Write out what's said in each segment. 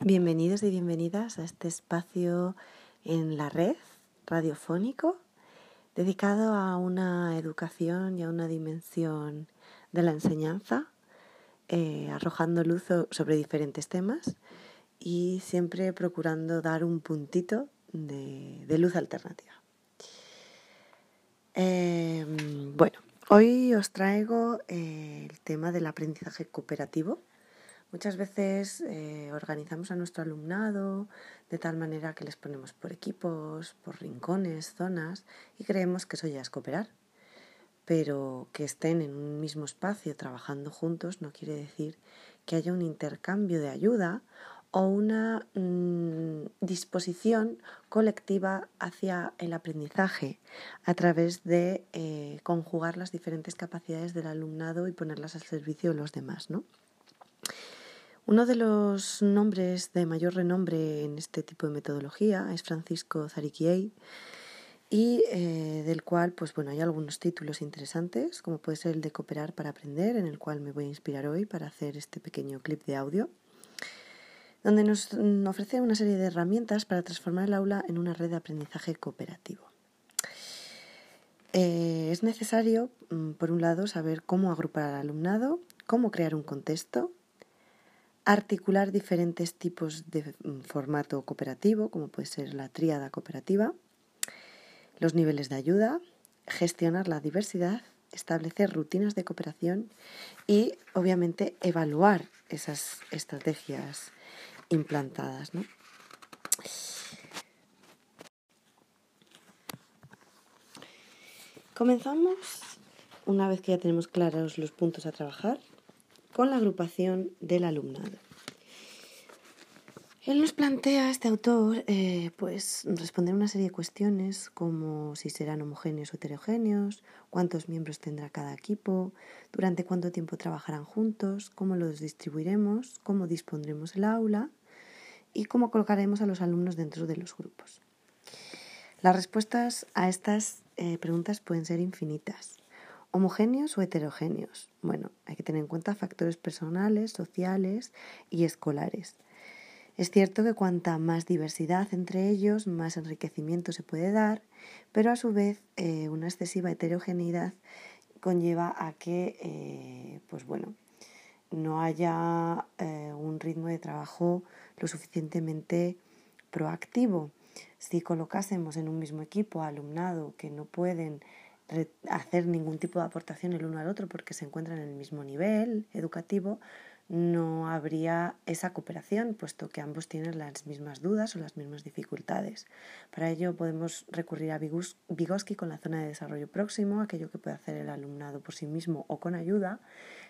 Bienvenidos y bienvenidas a este espacio en la red radiofónico dedicado a una educación y a una dimensión de la enseñanza, eh, arrojando luz sobre diferentes temas y siempre procurando dar un puntito de, luz alternativa. Em, bueno, hoy os traigo eh, el tema del aprendizaje cooperativo Muchas veces eh, organizamos a nuestro alumnado de tal manera que les ponemos por equipos, por rincones, zonas y creemos que eso ya es cooperar. Pero que estén en un mismo espacio trabajando juntos no quiere decir que haya un intercambio de ayuda o una mm, disposición colectiva hacia el aprendizaje a través de eh, conjugar las diferentes capacidades del alumnado y ponerlas al servicio de los demás, ¿no? Uno de los nombres de mayor renombre en este tipo de metodología es Francisco Zariquiei y eh, del cual pues bueno hay algunos títulos interesantes como puede ser el de Cooperar para aprender en el cual me voy a inspirar hoy para hacer este pequeño clip de audio donde nos ofrece una serie de herramientas para transformar el aula en una red de aprendizaje cooperativo. Eh, es necesario, mm, por un lado, saber cómo agrupar al alumnado, cómo crear un contexto, articular diferentes tipos de mm, formato cooperativo, como puede ser la tríada cooperativa, los niveles de ayuda, gestionar la diversidad, establecer rutinas de cooperación y, obviamente, evaluar esas estrategias implantadas. Comenzamos, una vez que ya tenemos claros los puntos a trabajar, con la agrupación del alumnado. Él nos plantea, este autor, eh, pues responder una serie de cuestiones como si serán homogéneos o heterogéneos, cuántos miembros tendrá cada equipo, durante cuánto tiempo trabajarán juntos, cómo los distribuiremos, cómo dispondremos el aula y cómo colocaremos a los alumnos dentro de los grupos. Las respuestas a estas eh, preguntas pueden ser infinitas. ¿Homogéneos o heterogéneos? Bueno, hay que tener en cuenta factores personales, sociales y escolares. Es cierto que cuanta más diversidad entre ellos, más enriquecimiento se puede dar, pero a su vez eh, una excesiva heterogeneidad conlleva a que, eh, pues bueno, no haya eh, un ritmo de trabajo lo suficientemente proactivo. Si colocásemos en un mismo equipo alumnado que no pueden hacer ningún tipo de aportación el uno al otro porque se encuentran en el mismo nivel educativo, no habría esa cooperación, puesto que ambos tienen las mismas dudas o las mismas dificultades. Para ello podemos recurrir a Vygotsky con la zona de desarrollo próximo, aquello que puede hacer el alumnado por sí mismo o con ayuda,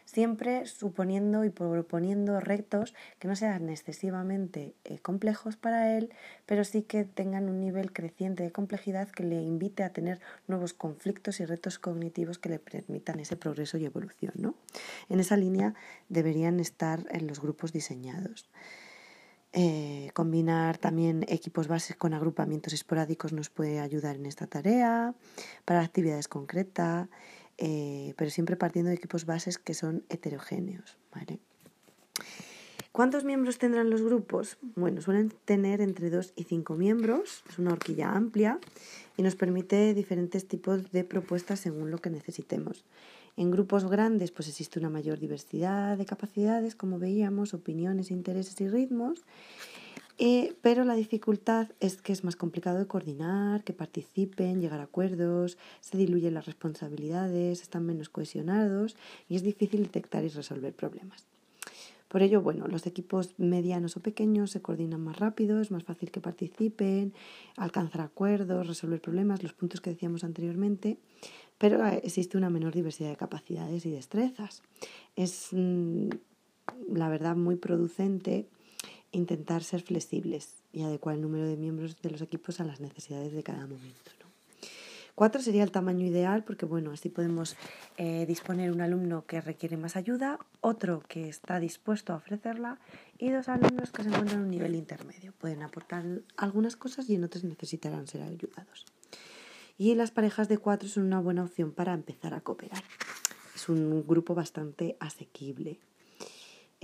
siempre suponiendo y proponiendo retos que no sean excesivamente eh, complejos para él, pero sí que tengan un nivel creciente de complejidad que le invite a tener nuevos conflictos y retos cognitivos que le permitan ese progreso y evolución. ¿no? En esa línea deberían estar en los grupos diseñados. Eh, combinar también equipos bases con agrupamientos esporádicos nos puede ayudar en esta tarea, para actividades concretas eh, pero siempre partiendo de equipos bases que son heterogéneos. ¿Cuántos miembros tendrán los grupos? Bueno, suelen tener entre 2 y 5 miembros, es una horquilla amplia y nos permite diferentes tipos de propuestas según lo que necesitemos. En grupos grandes pues existe una mayor diversidad de capacidades, como veíamos, opiniones, intereses y ritmos. Eh, pero la dificultad es que es más complicado de coordinar, que participen, llegar a acuerdos, se diluyen las responsabilidades, están menos cohesionados y es difícil detectar y resolver problemas. Por ello, bueno, los equipos medianos o pequeños se coordinan más rápido, es más fácil que participen, alcanzar acuerdos, resolver problemas, los puntos que decíamos anteriormente, pero eh, existe una menor diversidad de capacidades y destrezas. Es, mm, la verdad, muy producente intentar ser flexibles y adecuar el número de miembros de los equipos a las necesidades de cada momento. Cuatro sería el tamaño ideal porque bueno, así podemos eh, disponer un alumno que requiere más ayuda, otro que está dispuesto a ofrecerla y dos alumnos que se encuentran en un nivel intermedio. Pueden aportar algunas cosas y en otras necesitarán ser ayudados. Y las parejas de cuatro son una buena opción para empezar a cooperar. Es un grupo bastante asequible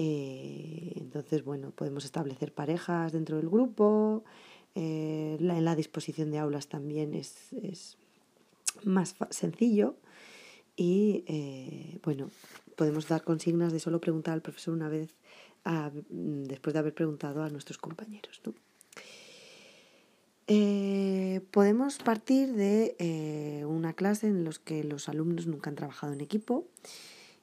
Eh, entonces, bueno, podemos establecer parejas dentro del grupo. Eh, la, en la disposición de aulas también es, es más sencillo. Y eh, bueno, podemos dar consignas de solo preguntar al profesor una vez después de haber preguntado a nuestros compañeros. podemos partir de una clase en la que los alumnos nunca han trabajado en equipo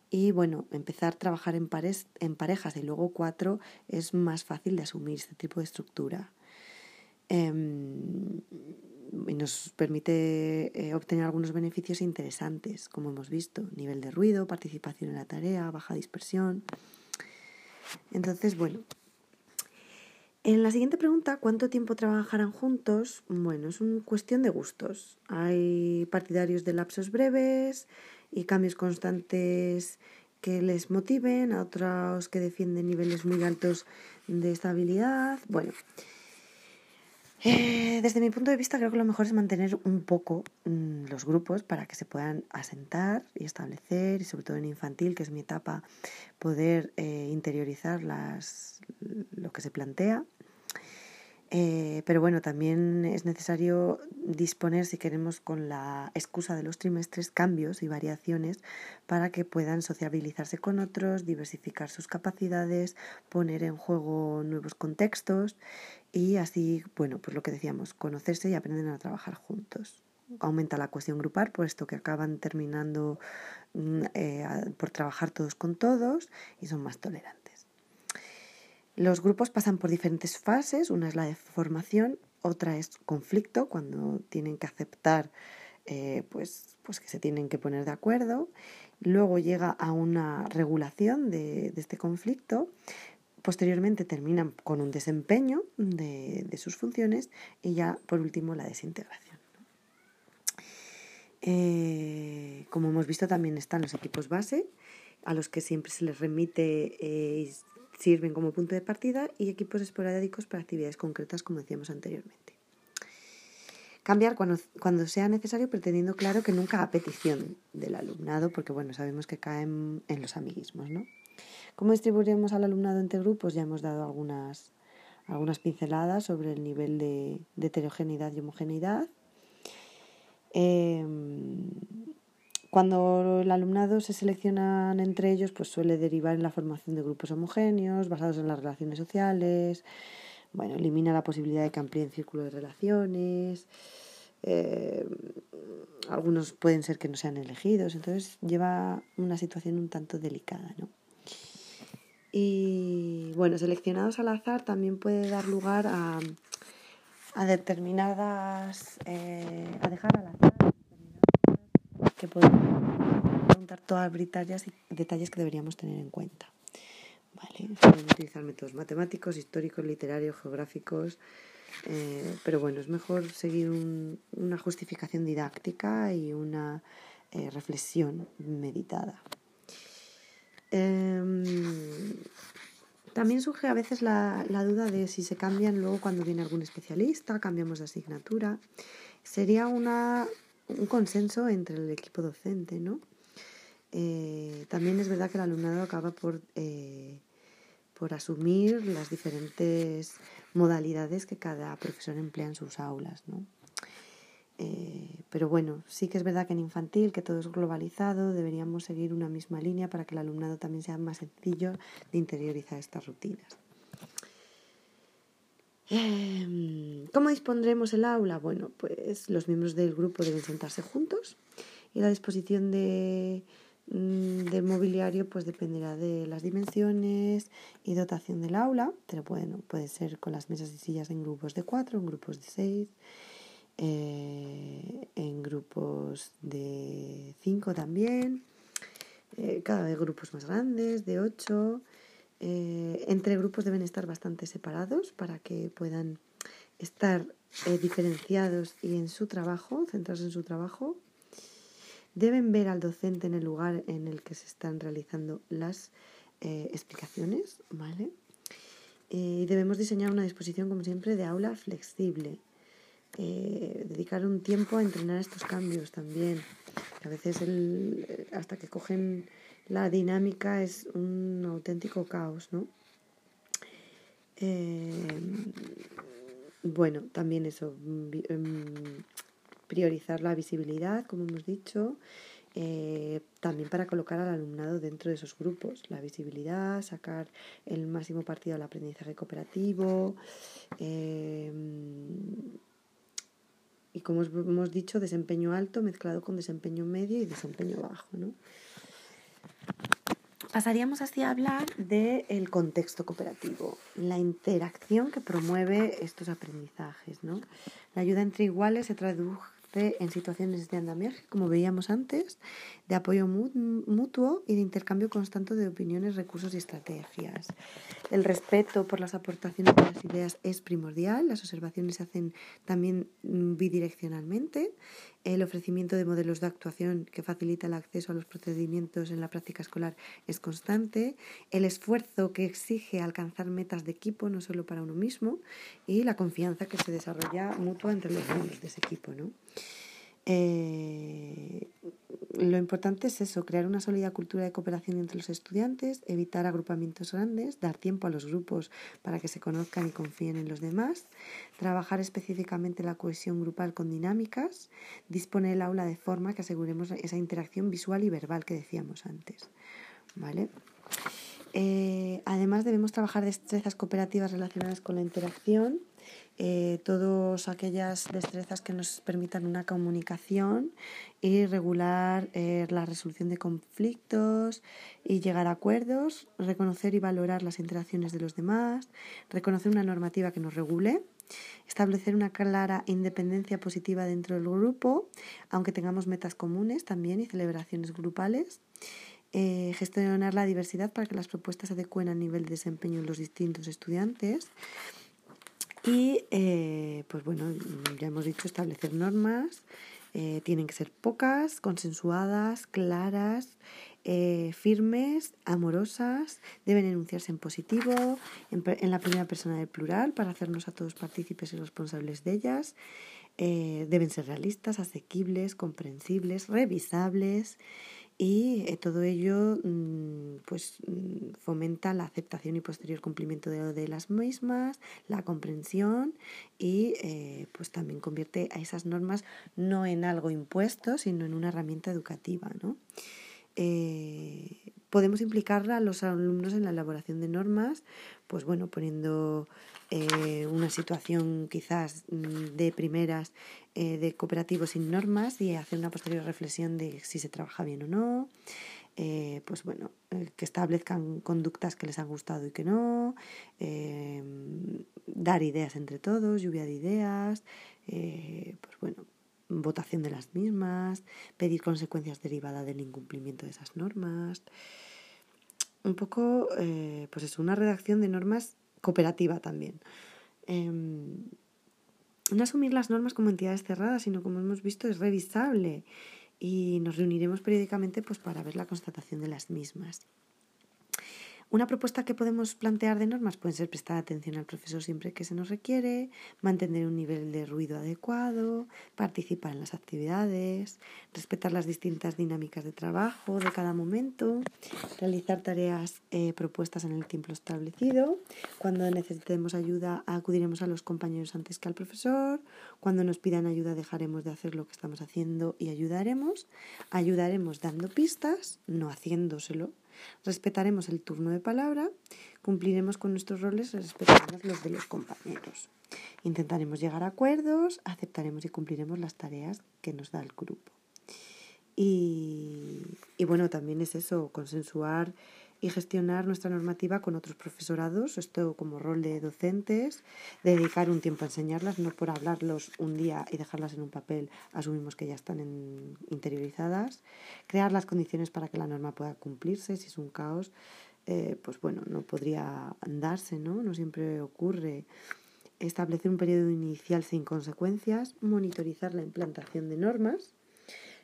y bueno, empezar a trabajar en, pares, en parejas y luego cuatro es más fácil de asumir este tipo de estructura. Em, y nos permite eh, obtener algunos beneficios interesantes, como hemos visto, nivel de ruido, participación en la tarea, baja dispersión. Entonces, bueno, en la siguiente pregunta, ¿cuánto tiempo trabajarán juntos? Bueno, es una cuestión de gustos. Hay partidarios de lapsos breves y cambios constantes que les motiven, a otros que defienden niveles muy altos de estabilidad. Bueno, eh, desde mi punto de vista creo que lo mejor es mantener un poco mm, los grupos para que se puedan asentar y establecer, y sobre todo en infantil, que es mi etapa, poder eh, interiorizar las, lo que se plantea eh, pero bueno, también es necesario disponer, si queremos, con la excusa de los trimestres, cambios y variaciones para que puedan sociabilizarse con otros, diversificar sus capacidades, poner en juego nuevos contextos y así, bueno, pues lo que decíamos, conocerse y aprender a trabajar juntos. Aumenta la cuestión grupal, puesto que acaban terminando mm, eh, por trabajar todos con todos y son más tolerantes. Los grupos pasan por diferentes fases, una es la de formación, otra es conflicto, cuando tienen que aceptar eh, pues, pues que se tienen que poner de acuerdo, luego llega a una regulación de, este conflicto, posteriormente terminan con un desempeño de, sus funciones. Y ya por último la desintegración. Eh, como hemos visto también están los equipos base, a los que siempre se les remite eh, sirven como punto de partida y equipos esporádicos para actividades concretas, como decíamos anteriormente. Cambiar cuando, cuando sea necesario, pretendiendo claro que nunca a petición del alumnado, porque bueno, sabemos que caen en los amiguismos, ¿no? ¿Cómo distribuiremos al alumnado entre grupos? Ya hemos dado algunas, algunas pinceladas sobre el nivel de, heterogeneidad y homogeneidad. Eh, cuando el alumnado se seleccionan entre ellos, pues suele derivar en la formación de grupos homogéneos, basados en las relaciones sociales. Bueno, elimina la posibilidad de que amplíen círculo de relaciones. Eh, algunos pueden ser que no sean elegidos, entonces lleva una situación un tanto delicada, ¿no? Y bueno, seleccionados al azar también puede dar lugar a, a determinadas, eh, a dejar al azar que podemos preguntar todas arbitrarias y detalles que deberíamos tener en cuenta. Vale, pueden utilizar métodos matemáticos, históricos, literarios, geográficos, eh, pero bueno, es mejor seguir una justificación didáctica y una eh, reflexión meditada. Em, también surge a veces la, la, duda de si se cambian luego cuando viene algún especialista, cambiamos de asignatura. Sería una un consenso entre el equipo docente, ¿no? Eh, también es verdad que el alumnado acaba por, eh, por asumir las diferentes modalidades que cada profesor emplea en sus aulas, ¿no? Eh, pero bueno, sí que es verdad que en infantil, que todo es globalizado, deberíamos seguir una misma línea para que el alumnado también sea más sencillo de interiorizar estas rutinas. Em, ¿Cómo dispondremos el aula? Bueno, pues los miembros del grupo deben sentarse juntos y la disposición de, mm, del mobiliario pues dependerá de las dimensiones y dotación del aula, pero bueno, puede ser con las mesas y sillas en grupos de cuatro, en grupos de seis, eh, en grupos de cinco también, eh, cada vez grupos más grandes, de ocho. Eh, entre grupos deben estar bastante separados para que puedan estar eh, diferenciados y en su trabajo, centrados en su trabajo. Deben ver al docente en el lugar en el que se están realizando las eh, explicaciones, ¿vale? Y debemos diseñar una disposición, como siempre, de aula flexible. dedicar un tiempo a entrenar estos cambios también. A veces el, hasta que cogen la dinámica es un auténtico caos, ¿no? Eh, bueno, también eso, em, priorizar la visibilidad, como hemos dicho, eh, también para colocar al alumnado dentro de esos grupos, la visibilidad, sacar el máximo partido al aprendizaje cooperativo. Eh, y como hemos dicho, desempeño alto mezclado con desempeño medio y desempeño bajo. ¿no? Pasaríamos así a hablar del contexto cooperativo, la interacción que promueve estos aprendizajes. ¿no? La ayuda entre iguales se traduce en situaciones de andamiaje, como veíamos antes, de apoyo mutuo y de intercambio constante de opiniones, recursos y estrategias. El respeto por las aportaciones de las ideas es primordial, las observaciones se hacen también mm, bidireccionalmente, el ofrecimiento de modelos de actuación que facilita el acceso a los procedimientos en la práctica escolar es constante, el esfuerzo que exige alcanzar metas de equipo, no solo para uno mismo, y la confianza que se desarrolla mutua entre los miembros de ese equipo. ¿no? Eh, lo importante es eso, crear una sólida cultura de cooperación entre los estudiantes, evitar agrupamientos grandes, dar tiempo a los grupos para que se conozcan y confíen en los demás, trabajar específicamente la cohesión grupal con dinámicas, disponer el aula de forma que aseguremos esa interacción visual y verbal que decíamos antes. ¿Vale? Eh, además debemos trabajar destrezas cooperativas relacionadas con la interacción eh, todas aquellas destrezas que nos permitan una comunicación y regular eh, la resolución de conflictos y llegar a acuerdos, reconocer y valorar las interacciones de los demás, reconocer una normativa que nos regule, establecer una clara independencia positiva dentro del grupo, aunque tengamos metas comunes también y celebraciones grupales. Eh, gestionar la diversidad para que las propuestas se adecuen al nivel de desempeño de los distintos estudiantes, y eh, pues bueno, ya hemos dicho establecer normas, eh, tienen que ser pocas, consensuadas, claras, eh, firmes, amorosas, deben enunciarse en positivo, en, la primera persona del plural para hacernos a todos partícipes y responsables de ellas. deben ser realistas, asequibles, comprensibles, revisables y eh, todo ello mm, pues mm, fomenta la aceptación y posterior cumplimiento de, las mismas, la comprensión y eh, pues también convierte a esas normas no en algo impuesto, sino en una herramienta educativa. ¿no? Eh, podemos implicar a los alumnos en la elaboración de normas, pues bueno, poniendo eh, una situación quizás mm, de primeras eh, de cooperativos sin normas y hacer una posterior reflexión de si se trabaja bien o no. Eh, pues bueno, que establezcan conductas que les han gustado y que no, dar ideas entre todos, lluvia de ideas, pues bueno, votación de las mismas, pedir consecuencias derivadas del incumplimiento de esas normas. Un poco, pues es una redacción de normas cooperativa también. Em, no asumir las normas como entidades cerradas, sino como hemos visto es revisable y nos reuniremos periódicamente pues, para ver la constatación de las mismas. Una propuesta que podemos plantear de normas puede ser prestar atención al profesor siempre que se nos requiere, mantener un nivel de ruido adecuado, participar en las actividades, respetar las distintas dinámicas de trabajo de cada momento, realizar tareas eh, propuestas en el tiempo establecido. Cuando necesitemos ayuda acudiremos a los compañeros antes que al profesor. Cuando nos pidan ayuda dejaremos de hacer lo que estamos haciendo y ayudaremos. Ayudaremos dando pistas, no haciéndoselo Respetaremos el turno de palabra, cumpliremos con nuestros roles respetaremos los de los compañeros. Intentaremos llegar a acuerdos, aceptaremos y cumpliremos las tareas que nos da el grupo. Y, y bueno, también es eso, consensuar y gestionar nuestra normativa con otros profesorados, esto como rol de docentes, dedicar un tiempo a enseñarlas, no por hablarlos un día y dejarlas en un papel, asumimos que ya están interiorizadas, crear las condiciones para que la norma pueda cumplirse, si es un caos, eh, pues bueno, no podría andarse, ¿no? No siempre ocurre. Establecer un periodo inicial sin consecuencias, monitorizar la implantación de normas,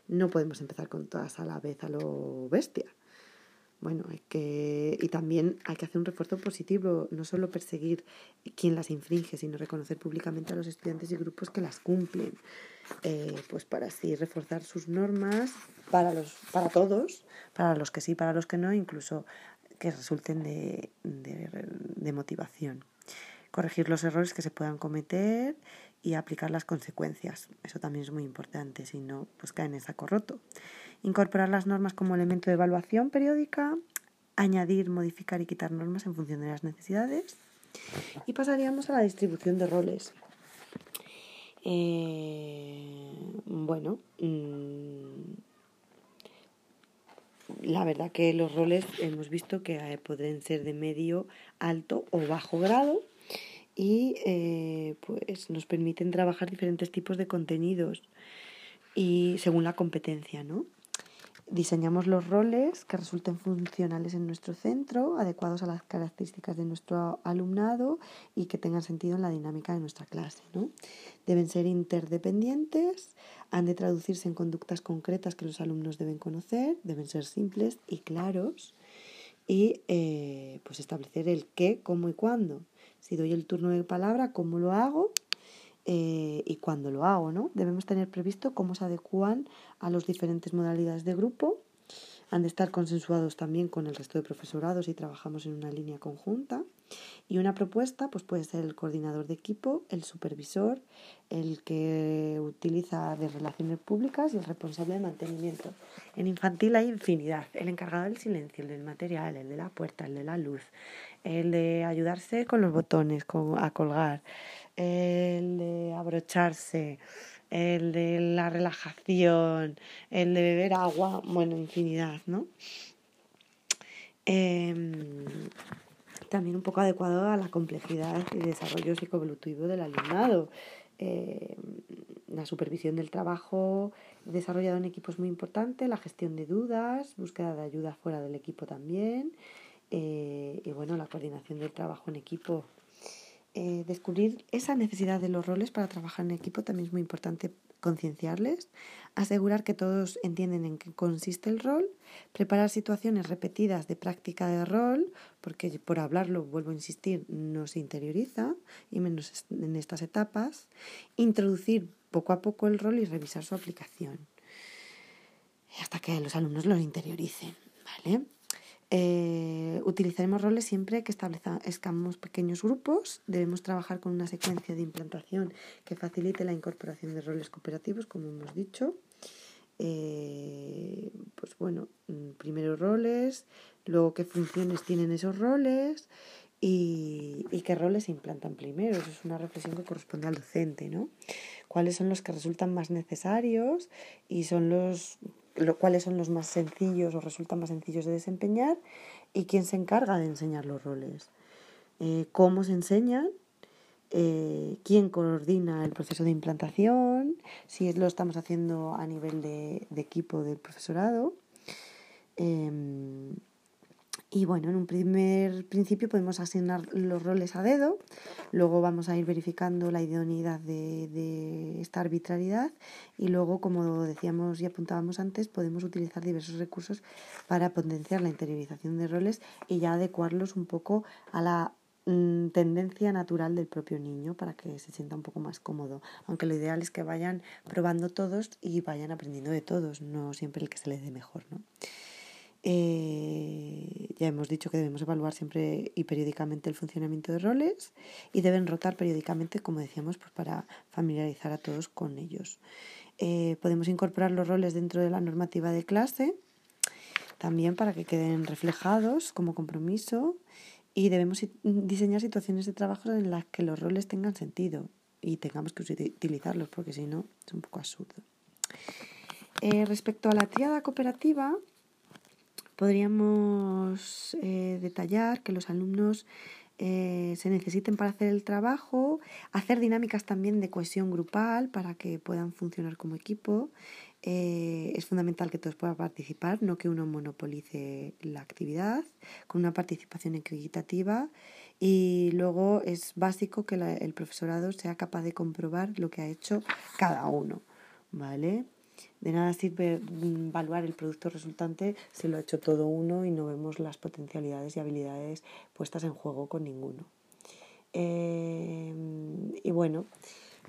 no podemos empezar con todas a la vez a lo bestia bueno, hay que, y también hay que hacer un refuerzo positivo, no solo perseguir quien las infringe, sino reconocer públicamente a los estudiantes y grupos que las cumplen, eh, pues para así reforzar sus normas para, los, para todos, para los que sí, para los que no, incluso que resulten de, de motivación. Corregir los errores que se puedan cometer y aplicar las consecuencias. Eso también es muy importante, si no, pues cae en saco roto. Incorporar las normas como elemento de evaluación periódica, añadir, modificar y quitar normas en función de las necesidades. Y pasaríamos a la distribución de roles. Eh, bueno, mm, la verdad que los roles hemos visto que eh, pueden ser de medio, alto o bajo grado y eh, pues nos permiten trabajar diferentes tipos de contenidos y según la competencia, ¿no? Diseñamos los roles que resulten funcionales en nuestro centro, adecuados a las características de nuestro alumnado y que tengan sentido en la dinámica de nuestra clase. ¿no? Deben ser interdependientes, han de traducirse en conductas concretas que los alumnos deben conocer, deben ser simples y claros y eh, pues establecer el qué, cómo y cuándo. Si doy el turno de palabra, cómo lo hago eh, y cuándo lo hago, ¿no? Debemos tener previsto cómo se adecúan a las diferentes modalidades de grupo. Han de estar consensuados también con el resto de profesorados y trabajamos en una línea conjunta. Y una propuesta pues puede ser el coordinador de equipo, el supervisor, el que utiliza de relaciones públicas y el responsable de mantenimiento. En infantil hay infinidad. El encargado del silencio, el del material, el de la puerta, el de la luz, el de ayudarse con los botones a colgar, el de abrocharse, el de la relajación, el de beber agua, bueno, infinidad, ¿no? Em, también un poco adecuado a la complejidad y desarrollo psicoevolutivo del alumnado. Em, la supervisión del trabajo desarrollado en equipo es muy importante, la gestión de dudas, búsqueda de ayuda fuera del equipo también, eh, y bueno, la coordinación del trabajo en equipo eh, descubrir esa necesidad de los roles para trabajar en equipo también es muy importante concienciarles, asegurar que todos entienden en qué consiste el rol, preparar situaciones repetidas de práctica de rol, porque por hablarlo, vuelvo a insistir, no se interioriza, y menos en estas etapas, introducir poco a poco el rol y revisar su aplicación, hasta que los alumnos lo interioricen, ¿vale? Eh, utilizaremos roles siempre que establezcamos pequeños grupos. Debemos trabajar con una secuencia de implantación que facilite la incorporación de roles cooperativos, como hemos dicho. Eh, pues bueno, mm, primero roles, luego qué funciones tienen esos roles y, y, qué roles se implantan primero. Eso es una reflexión que corresponde al docente, ¿no? Cuáles son los que resultan más necesarios y son los lo, cuáles son los más sencillos o resultan más sencillos de desempeñar y quién se encarga de enseñar los roles, eh, cómo se enseñan, eh, quién coordina el proceso de implantación, si lo estamos haciendo a nivel de, equipo del profesorado. Em, y bueno, en un primer principio podemos asignar los roles a dedo, luego vamos a ir verificando la idoneidad de, esta arbitrariedad y luego, como decíamos y apuntábamos antes, podemos utilizar diversos recursos para potenciar la interiorización de roles y ya adecuarlos un poco a la mm, tendencia natural del propio niño para que se sienta un poco más cómodo. Aunque lo ideal es que vayan probando todos y vayan aprendiendo de todos, no siempre el que se les dé mejor, ¿no? Eh, ya hemos dicho que debemos evaluar siempre y periódicamente el funcionamiento de roles y deben rotar periódicamente, como decíamos, pues para familiarizar a todos con ellos. Eh, podemos incorporar los roles dentro de la normativa de clase, también para que queden reflejados como compromiso y debemos diseñar situaciones de trabajo en las que los roles tengan sentido y tengamos que utilizarlos porque si no es un poco absurdo. Eh, respecto a la triada cooperativa, Podríamos eh, detallar que los alumnos eh, se necesiten para hacer el trabajo, hacer dinámicas también de cohesión grupal para que puedan funcionar como equipo. Eh, es fundamental que todos puedan participar, no que uno monopolice la actividad, con una participación equitativa. Y luego es básico que el profesorado sea capaz de comprobar lo que ha hecho cada uno. ¿Vale? De nada sirve mm, evaluar el producto resultante si lo ha hecho todo uno y no vemos las potencialidades y habilidades puestas en juego con ninguno. Eh, y bueno,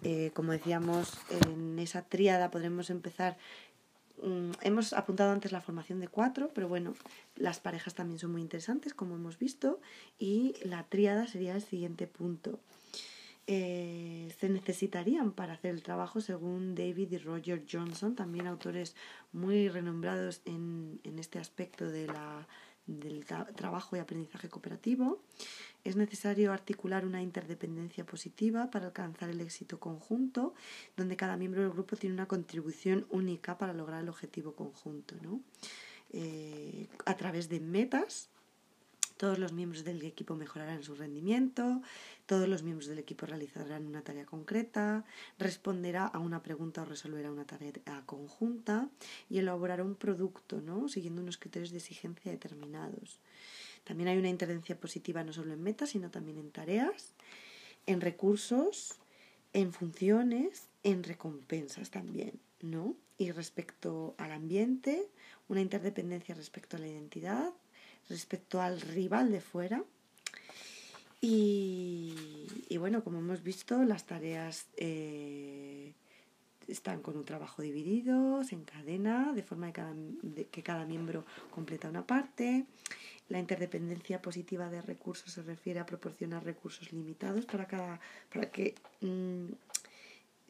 eh, como decíamos, en esa tríada podremos empezar Mm, hemos apuntado antes la formación de cuatro, pero bueno, las parejas también son muy interesantes, como hemos visto, y la tríada sería el siguiente punto. Eh, se necesitarían para hacer el trabajo, según David y Roger Johnson, también autores muy renombrados en, en este aspecto de la, del trabajo y aprendizaje cooperativo. Es necesario articular una interdependencia positiva para alcanzar el éxito conjunto, donde cada miembro del grupo tiene una contribución única para lograr el objetivo conjunto. ¿no? Eh, a través de metas, todos los miembros del equipo mejorarán su rendimiento, todos los miembros del equipo realizarán una tarea concreta, responderá a una pregunta o resolverá una tarea conjunta y elaborará un producto, ¿no? siguiendo unos criterios de exigencia determinados. También hay una intervención positiva no solo en metas, sino también en tareas, en recursos, en funciones, en recompensas también, ¿no? Y respecto al ambiente, una interdependencia respecto a la identidad, respecto al rival de fuera. Y, bueno, como hemos visto, las tareas eh, están con un trabajo dividido, se encadena, de forma que cada miembro completa una parte. La interdependencia positiva de recursos se refiere a proporcionar recursos limitados para, cada, para que mm,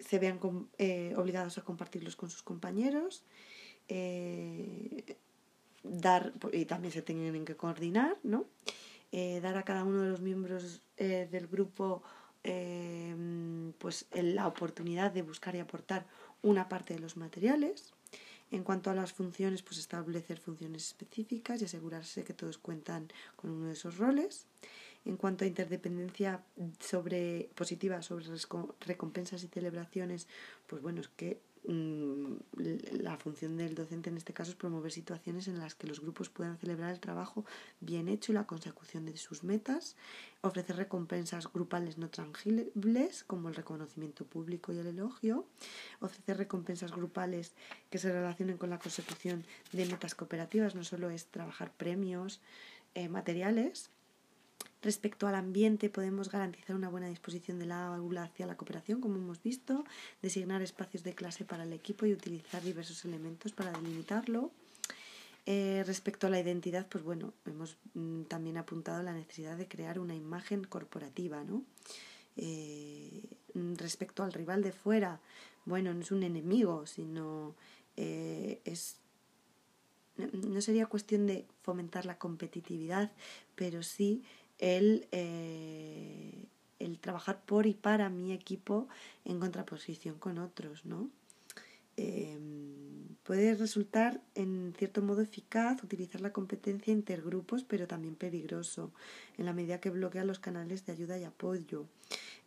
se vean eh, obligados a compartirlos con sus compañeros. Eh, dar, y también se tienen que coordinar, ¿no? Eh, dar a cada uno de los miembros del grupo pues la oportunidad de buscar y aportar una parte de los materiales. En cuanto a las funciones, pues establecer funciones específicas y asegurarse que todos cuentan con uno de esos roles. En cuanto a interdependencia sobre, positiva sobre recompensas y celebraciones, pues bueno, es que la función del docente en este caso es promover situaciones en las que los grupos puedan celebrar el trabajo bien hecho y la consecución de sus metas, ofrecer recompensas grupales no tangibles como el reconocimiento público y el elogio, ofrecer recompensas grupales que se relacionen con la consecución de metas cooperativas, no solo es trabajar premios eh, materiales, Respecto al ambiente, podemos garantizar una buena disposición del aula hacia la cooperación, como hemos visto, designar espacios de clase para el equipo y utilizar diversos elementos para delimitarlo. Eh, respecto a la identidad, pues bueno, hemos mm, también apuntado la necesidad de crear una imagen corporativa, ¿no? Eh, respecto al rival de fuera, bueno, no es un enemigo, sino eh, es no sería cuestión de fomentar la competitividad, pero sí el, eh, el trabajar por y para mi equipo en contraposición con otros, ¿no? Em, puede resultar en cierto modo eficaz utilizar la competencia intergrupos, pero también peligroso, en la medida que bloquea los canales de ayuda y apoyo.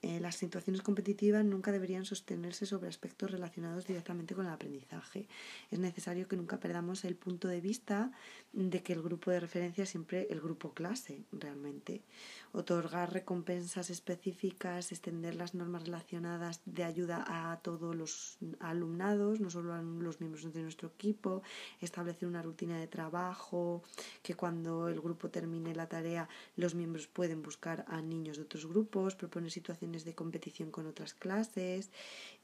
Eh, las situaciones competitivas nunca deberían sostenerse sobre aspectos relacionados directamente con el aprendizaje. Es necesario que nunca perdamos el punto de vista de que el grupo de referencia es siempre el grupo clase, realmente. Otorgar recompensas específicas, extender las normas relacionadas de ayuda a todos los alumnados, no solo a los miembros de nuestro equipo, establecer una rutina de trabajo, que cuando el grupo termine la tarea los miembros pueden buscar a niños de otros grupos, proponer situaciones de competición con otras clases,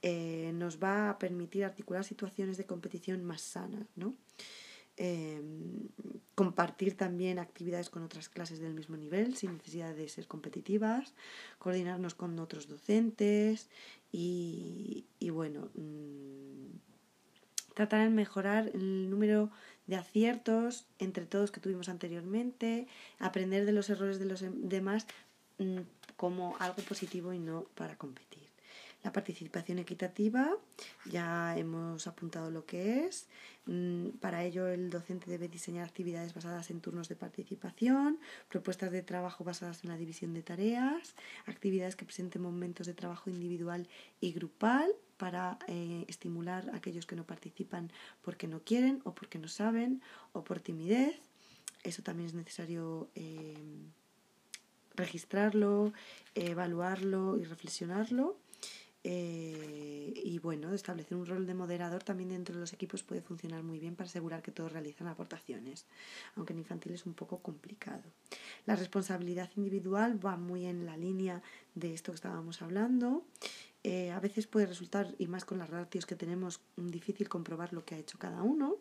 eh, nos va a permitir articular situaciones de competición más sanas, ¿no? Em, compartir también actividades con otras clases del mismo nivel sin necesidad de ser competitivas, coordinarnos con otros docentes y, bueno, mm, tratar de mejorar el número de aciertos entre todos que tuvimos anteriormente, aprender de los errores de los demás mm, como algo positivo y no para competir. La participación equitativa, ya hemos apuntado lo que es. Mm, para ello, el docente debe diseñar actividades basadas en turnos de participación, propuestas de trabajo basadas en la división de tareas, actividades que presenten momentos de trabajo individual y grupal para eh, estimular a aquellos que no participan porque no quieren o porque no saben o por timidez. Eso también es necesario. Eh, registrarlo, evaluarlo y reflexionarlo. Eh, y bueno, establecer un rol de moderador también dentro de los equipos puede funcionar muy bien para asegurar que todos realizan aportaciones, aunque en infantil es un poco complicado. La responsabilidad individual va muy en la línea de esto que estábamos hablando. Eh, a veces puede resultar, y más con las ratios que tenemos, difícil comprobar lo que ha hecho cada uno,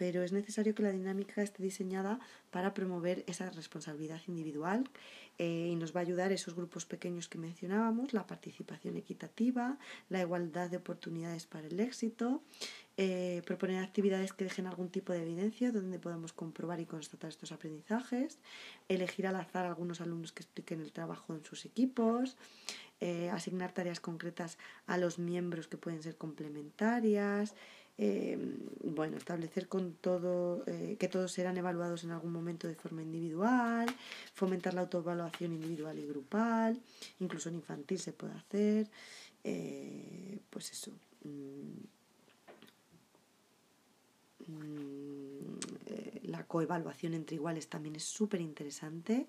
pero es necesario que la dinámica esté diseñada para promover esa responsabilidad individual eh, y nos va a ayudar esos grupos pequeños que mencionábamos, la participación equitativa, la igualdad de oportunidades para el éxito, eh, proponer actividades que dejen algún tipo de evidencia donde podamos comprobar y constatar estos aprendizajes, elegir al azar algunos alumnos que expliquen el trabajo en sus equipos, eh, asignar tareas concretas a los miembros que pueden ser complementarias, eh, bueno, establecer con todo, eh, que todos serán evaluados en algún momento de forma individual, fomentar la autoevaluación individual y grupal, incluso en infantil se puede hacer, pues eso. Mm, mm, la coevaluación entre iguales también es súper interesante.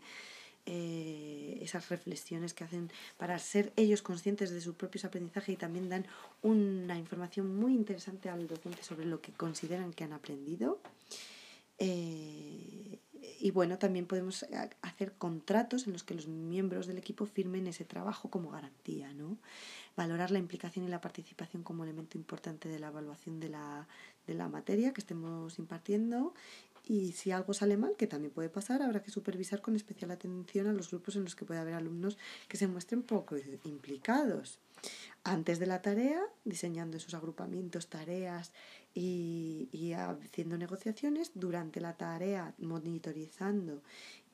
Eh, esas reflexiones que hacen para ser ellos conscientes de sus propios aprendizajes y también dan una información muy interesante al docente sobre lo que consideran que han aprendido. Eh, y bueno, también podemos hacer contratos en los que los miembros del equipo firmen ese trabajo como garantía, ¿no? Valorar la implicación y la participación como elemento importante de la evaluación de la, de la materia que estemos impartiendo y si algo sale mal, que también puede pasar, habrá que supervisar con especial atención a los grupos en los que puede haber alumnos que se muestren poco implicados. Antes de la tarea, diseñando esos agrupamientos, tareas y, y haciendo negociaciones. Durante la tarea, monitorizando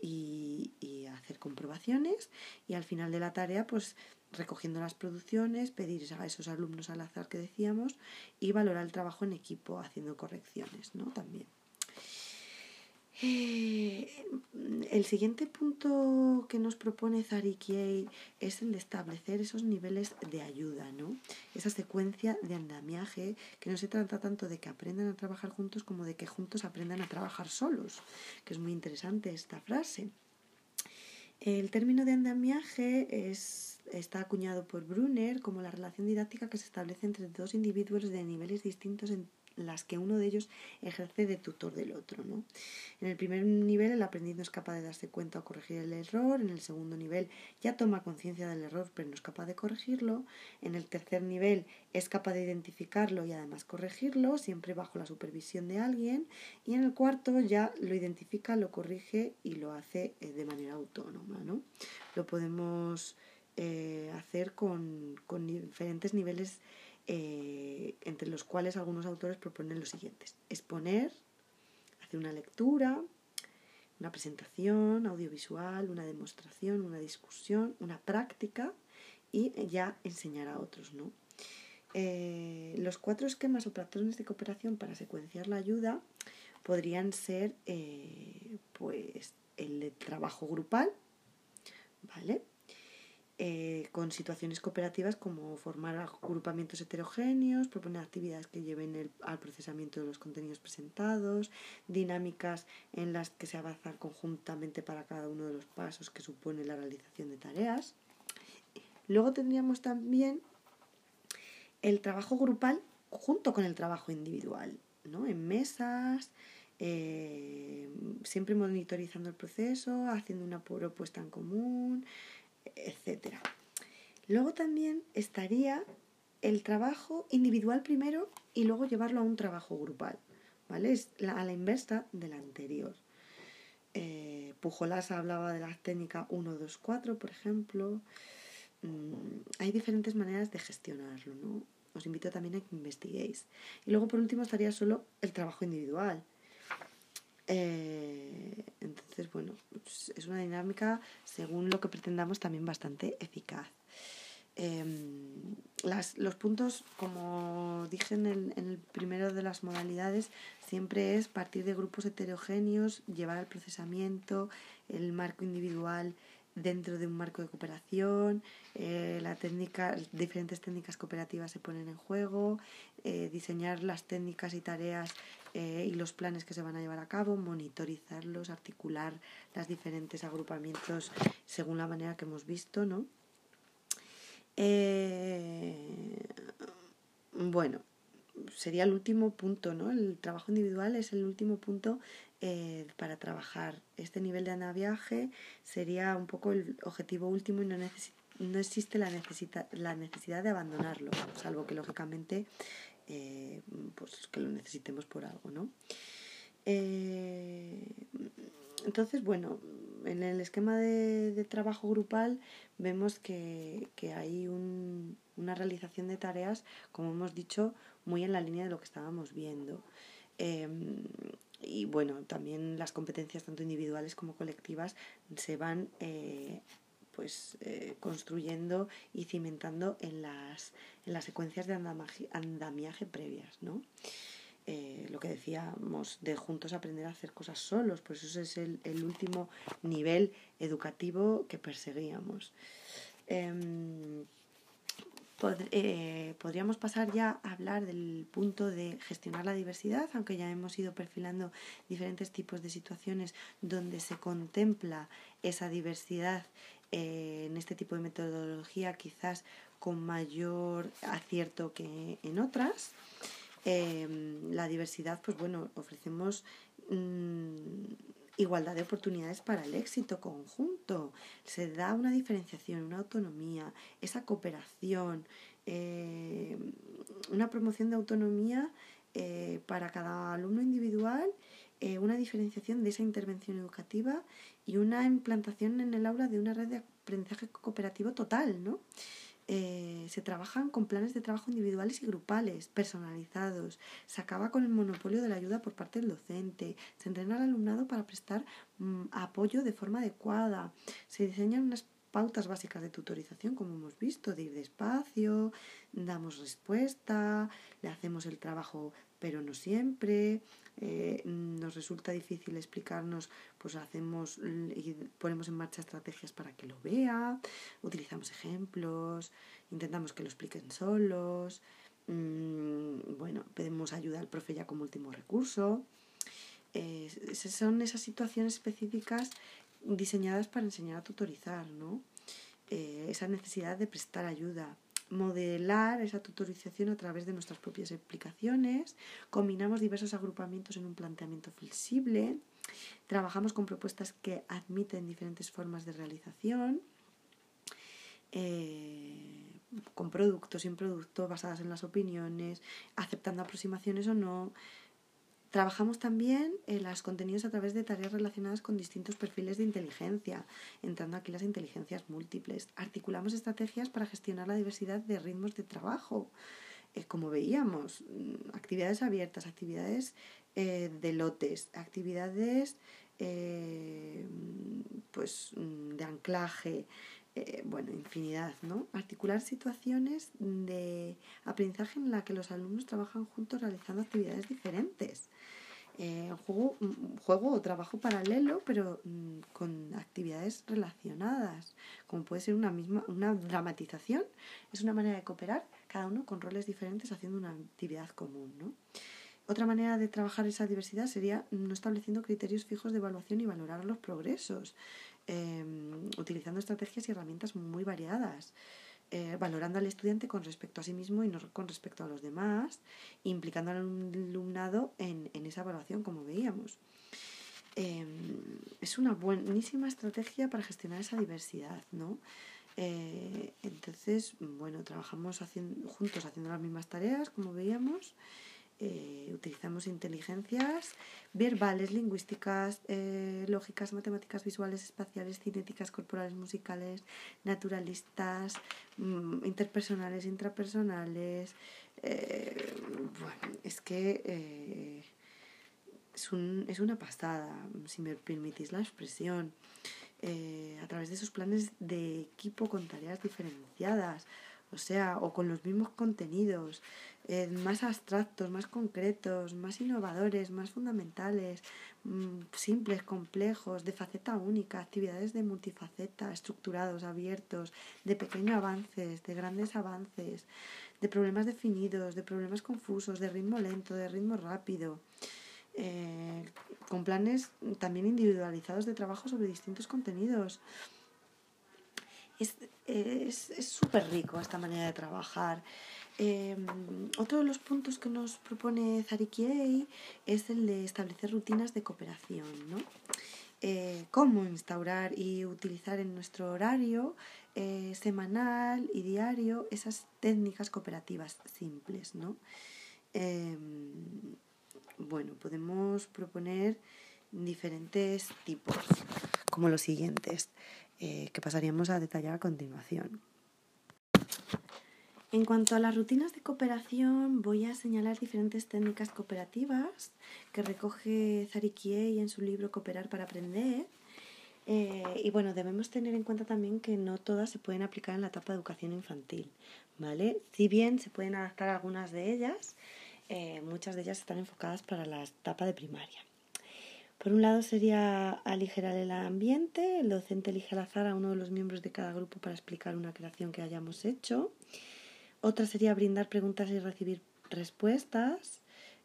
y, y hacer comprobaciones. Y al final de la tarea, pues recogiendo las producciones, pedir a esos alumnos al azar que decíamos y valorar el trabajo en equipo haciendo correcciones, ¿no? También. Eh, el siguiente punto que nos propone Zari es el de establecer esos niveles de ayuda, ¿no? Esa secuencia de andamiaje que no se trata tanto de que aprendan a trabajar juntos como de que juntos aprendan a trabajar solos, que es muy interesante esta frase. El término de andamiaje es, está acuñado por Brunner como la relación didáctica que se establece entre dos individuos de niveles distintos en las que uno de ellos ejerce de tutor del otro. ¿no? En el primer nivel el aprendiz no es capaz de darse cuenta o corregir el error, en el segundo nivel ya toma conciencia del error pero no es capaz de corregirlo, en el tercer nivel es capaz de identificarlo y además corregirlo, siempre bajo la supervisión de alguien, y en el cuarto ya lo identifica, lo corrige y lo hace eh, de manera autónoma. ¿no? Lo podemos eh, hacer con, con diferentes niveles eh, entre los cuales algunos autores proponen los siguientes. Exponer, hacer una lectura, una presentación audiovisual, una demostración, una discusión, una práctica y ya enseñar a otros. ¿no? Eh, los cuatro esquemas o patrones de cooperación para secuenciar la ayuda podrían ser eh, pues el de trabajo grupal, ¿vale? Eh, con situaciones cooperativas como formar agrupamientos heterogéneos, proponer actividades que lleven al procesamiento de los contenidos presentados, dinámicas en las que se avanza conjuntamente para cada uno de los pasos que supone la realización de tareas. Luego tendríamos también el trabajo grupal junto con el trabajo individual, ¿no? en mesas, eh, siempre monitorizando el proceso, haciendo una propuesta en común, etcétera. Luego también estaría el trabajo individual primero y luego llevarlo a un trabajo grupal, ¿vale? A la inversa del anterior. Eh, Pujolas hablaba de la técnica 1, 2, 4, por ejemplo. Mm, hay diferentes maneras de gestionarlo, ¿no? Os invito también a que investiguéis. Y luego, por último, estaría solo el trabajo individual. Eh, entonces, bueno, pues es una dinámica, según lo que pretendamos, también bastante eficaz. Em, las, los puntos, como dije en el, en el primero de las modalidades, siempre es partir de grupos heterogéneos, llevar al procesamiento, el marco individual dentro de un marco de cooperación, eh, la técnica, diferentes técnicas cooperativas se ponen en juego, eh, diseñar las técnicas y tareas eh, y los planes que se van a llevar a cabo, monitorizarlos, articular los diferentes agrupamientos según la manera que hemos visto, ¿no? Eh, bueno, sería el último punto, ¿no? El trabajo individual es el último punto eh, para trabajar. Este nivel de anaviaje sería un poco el objetivo último y no, existe la, la necesidad de abandonarlo, salvo que lógicamente eh, pues que lo necesitemos por algo, ¿no? Eh, entonces, bueno, en el esquema de, trabajo grupal vemos que, hay una realización de tareas, como hemos dicho, muy en la línea de lo que estábamos viendo. Em, y bueno, también las competencias tanto individuales como colectivas se van eh, pues eh, construyendo y cimentando en las, en las secuencias de andamiaje, previas, ¿no? Eh, lo que decíamos de juntos aprender a hacer cosas solos, pues eso es el, el último nivel educativo que perseguíamos. Em, eh, podríamos pasar ya a hablar del punto de gestionar la diversidad, aunque ya hemos ido perfilando diferentes tipos de situaciones donde se contempla esa diversidad eh, en este tipo de metodología quizás con mayor acierto que en otras. Em, la diversidad, pues bueno, ofrecemos mm, igualdad de oportunidades para el éxito conjunto, se da una diferenciación, una autonomía, esa cooperación, eh, una promoción de autonomía eh, para cada alumno individual, eh, una diferenciación de esa intervención educativa y una implantación en el aula de una red de aprendizaje cooperativo total, ¿no? Eh, se trabajan con planes de trabajo individuales y grupales, personalizados, se acaba con el monopolio de la ayuda por parte del docente, se entrena al alumnado para prestar mm, apoyo de forma adecuada, se diseñan unas pautas básicas de tutorización, como hemos visto, de ir despacio, damos respuesta, le hacemos el trabajo pero no siempre, eh, nos resulta difícil explicarnos, pues hacemos y ponemos en marcha estrategias para que lo vea, utilizamos ejemplos, intentamos que lo expliquen solos, mm, bueno, pedimos ayuda al profe ya como último recurso. Eh, son esas situaciones específicas diseñadas para enseñar a tutorizar, ¿no? Eh, esa necesidad de prestar ayuda modelar esa tutorización a través de nuestras propias explicaciones, combinamos diversos agrupamientos en un planteamiento flexible, trabajamos con propuestas que admiten diferentes formas de realización, eh, con productos, sin producto, basadas en las opiniones, aceptando aproximaciones o no, Trabajamos también en los contenidos a través de tareas relacionadas con distintos perfiles de inteligencia, entrando aquí las inteligencias múltiples. Articulamos estrategias para gestionar la diversidad de ritmos de trabajo, eh, como veíamos, mm, actividades abiertas, actividades eh, de lotes, actividades eh, pues, mm, de anclaje, bueno, infinidad, ¿no? Articular situaciones de aprendizaje en la que los alumnos trabajan juntos realizando actividades diferentes eh, juego, juego o trabajo paralelo, pero mm, con actividades relacionadas, como puede ser una misma, una dramatización, es una manera de cooperar, cada uno con roles diferentes haciendo una actividad común, ¿no? Otra manera de trabajar esa diversidad sería no estableciendo criterios fijos de evaluación y valorar los progresos, em, utilizando estrategias y herramientas muy variadas. Eh, valorando al estudiante con respecto a sí mismo y no con respecto a los demás, implicando al alumnado en, esa evaluación, como veíamos. Em, es una buenísima estrategia para gestionar esa diversidad, ¿no? Eh, entonces, bueno, trabajamos haciendo, juntos haciendo las mismas tareas, como veíamos, eh, utilizamos inteligencias verbales, lingüísticas, eh, lógicas, matemáticas, visuales, espaciales, cinéticas, corporales, musicales, naturalistas, mm, interpersonales, intrapersonales. Eh, bueno, es que es, un, es una pasada, si me permitís la expresión. a través de esos planes de equipo con tareas diferenciadas, o sea, o con los mismos contenidos, eh, más abstractos, más concretos, más innovadores, más fundamentales, mm, simples, complejos, de faceta única, actividades de multifaceta, estructurados, abiertos, de pequeños avances, de grandes avances, de problemas definidos, de problemas confusos, de ritmo lento, de ritmo rápido. Eh, con planes también individualizados de trabajo sobre distintos contenidos. Es súper rico esta manera de trabajar. Em, otro de los puntos que nos propone Zarikiei es el de establecer rutinas de cooperación, ¿no? Eh, cómo instaurar y utilizar en nuestro horario eh, semanal y diario esas técnicas cooperativas simples, ¿no? Em, bueno, podemos proponer diferentes tipos, como los siguientes, eh, que pasaríamos a detallar a continuación. En cuanto a las rutinas de cooperación, voy a señalar diferentes técnicas cooperativas que recoge Zarikiei en su libro Cooperar para Aprender. Eh, y bueno, debemos tener en cuenta también que no todas se pueden aplicar en la etapa de educación infantil, ¿vale? Si bien se pueden adaptar algunas de ellas, eh, muchas de ellas están enfocadas para la etapa de primaria. Por un lado sería aligerar el ambiente, el docente elige al azar a uno de los miembros de cada grupo para explicar una creación que hayamos hecho. Otra sería brindar preguntas y recibir respuestas.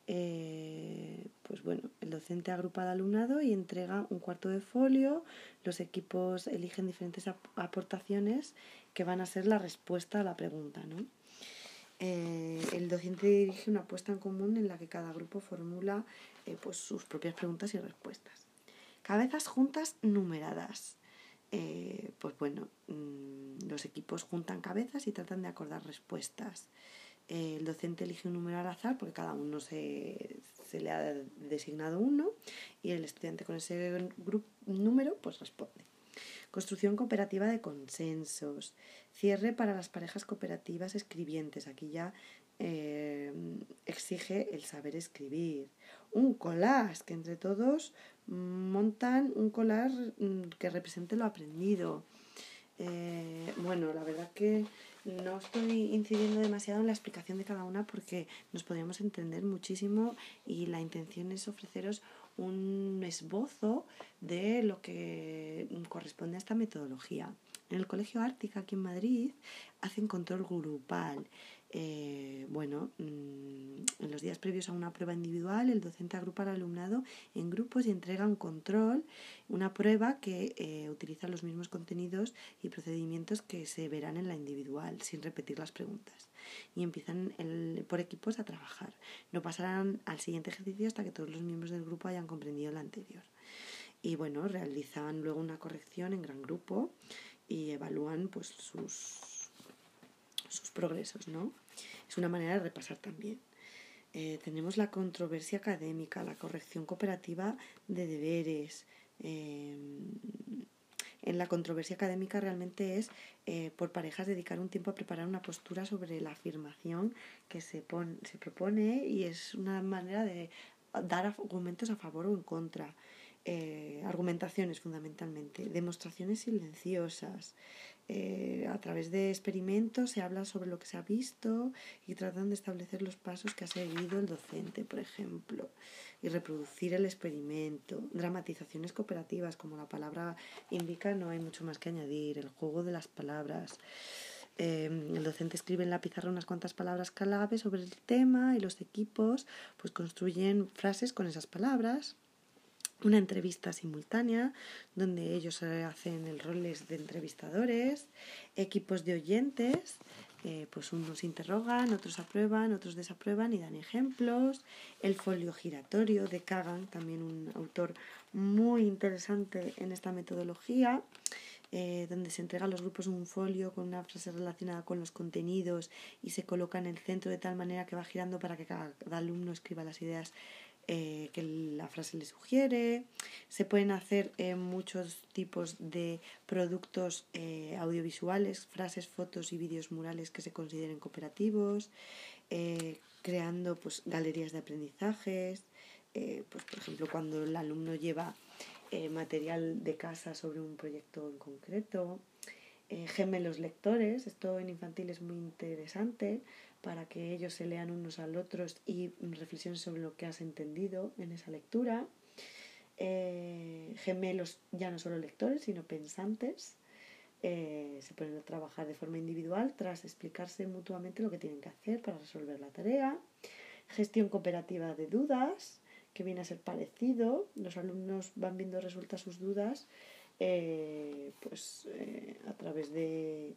Eh, pues bueno, el docente agrupa al alumnado y entrega un cuarto de folio. Los equipos eligen diferentes aportaciones que van a ser la respuesta a la pregunta. ¿no? Eh, el docente dirige una apuesta en común en la que cada grupo formula eh, pues sus propias preguntas y respuestas. Cabezas juntas numeradas. Eh, pues bueno, mm, los equipos juntan cabezas y tratan de acordar respuestas. el docente elige un número al azar porque cada uno se, se le ha designado uno y el estudiante con ese número pues responde. Construcción cooperativa de consensos. Cierre para las parejas cooperativas escribientes. Aquí ya eh, exige el saber escribir. Un collage, que entre todos montan un collage mm, que represente lo aprendido. Eh, bueno, la verdad que no estoy incidiendo demasiado en la explicación de cada una porque nos podríamos entender muchísimo y la intención es ofreceros un esbozo de lo que corresponde a esta metodología. En el Colegio Ártica, aquí en Madrid, hacen control grupal. Eh, bueno, mm, en los días previos a una prueba individual, el docente agrupa al alumnado en grupos y entrega un control, una prueba que eh, utiliza los mismos contenidos y procedimientos que se verán en la individual, sin repetir las preguntas. Y empiezan por equipos a trabajar. No pasarán al siguiente ejercicio hasta que todos los miembros del grupo hayan comprendido el anterior. Y bueno, realizan luego una corrección en gran grupo y evalúan pues sus, sus progresos, ¿no? Es una manera de repasar también. Eh, tenemos la controversia académica, la corrección cooperativa de deberes. Eh, en la controversia académica realmente es eh, por parejas dedicar un tiempo a preparar una postura sobre la afirmación que se, se propone y es una manera de dar argumentos a favor o en contra. Eh, argumentaciones fundamentalmente, demostraciones silenciosas. Eh, a través de experimentos se habla sobre lo que se ha visto y tratan de establecer los pasos que ha seguido el docente, por ejemplo, y reproducir el experimento. Dramatizaciones cooperativas, como la palabra indica, no hay mucho más que añadir. El juego de las palabras. Eh, el docente escribe en la pizarra unas cuantas palabras clave sobre el tema y los equipos pues construyen frases con esas palabras una entrevista simultánea donde ellos hacen el roles de entrevistadores, equipos de oyentes, eh, pues unos interrogan, otros aprueban, otros desaprueban y dan ejemplos, el folio giratorio de Kagan, también un autor muy interesante en esta metodología, eh, donde se entrega a los grupos un folio con una frase relacionada con los contenidos y se coloca en el centro de tal manera que va girando para que cada alumno escriba las ideas eh, que la frase le sugiere. Se pueden hacer eh, muchos tipos de productos eh, audiovisuales, frases, fotos y vídeos murales que se consideren cooperativos, creando pues, galerías de aprendizajes. pues, por ejemplo, cuando el alumno lleva material de casa sobre un proyecto en concreto. gemelos lectores, esto en infantil es muy interesante para que ellos se lean unos al otros y reflexionen sobre lo que has entendido en esa lectura. Eh, gemelos ya no solo lectores, sino pensantes. Eh, se ponen a trabajar de forma individual tras explicarse mutuamente lo que tienen que hacer para resolver la tarea. Gestión cooperativa de dudas, que viene a ser parecido. Los alumnos van viendo resueltas sus dudas eh, pues a través de,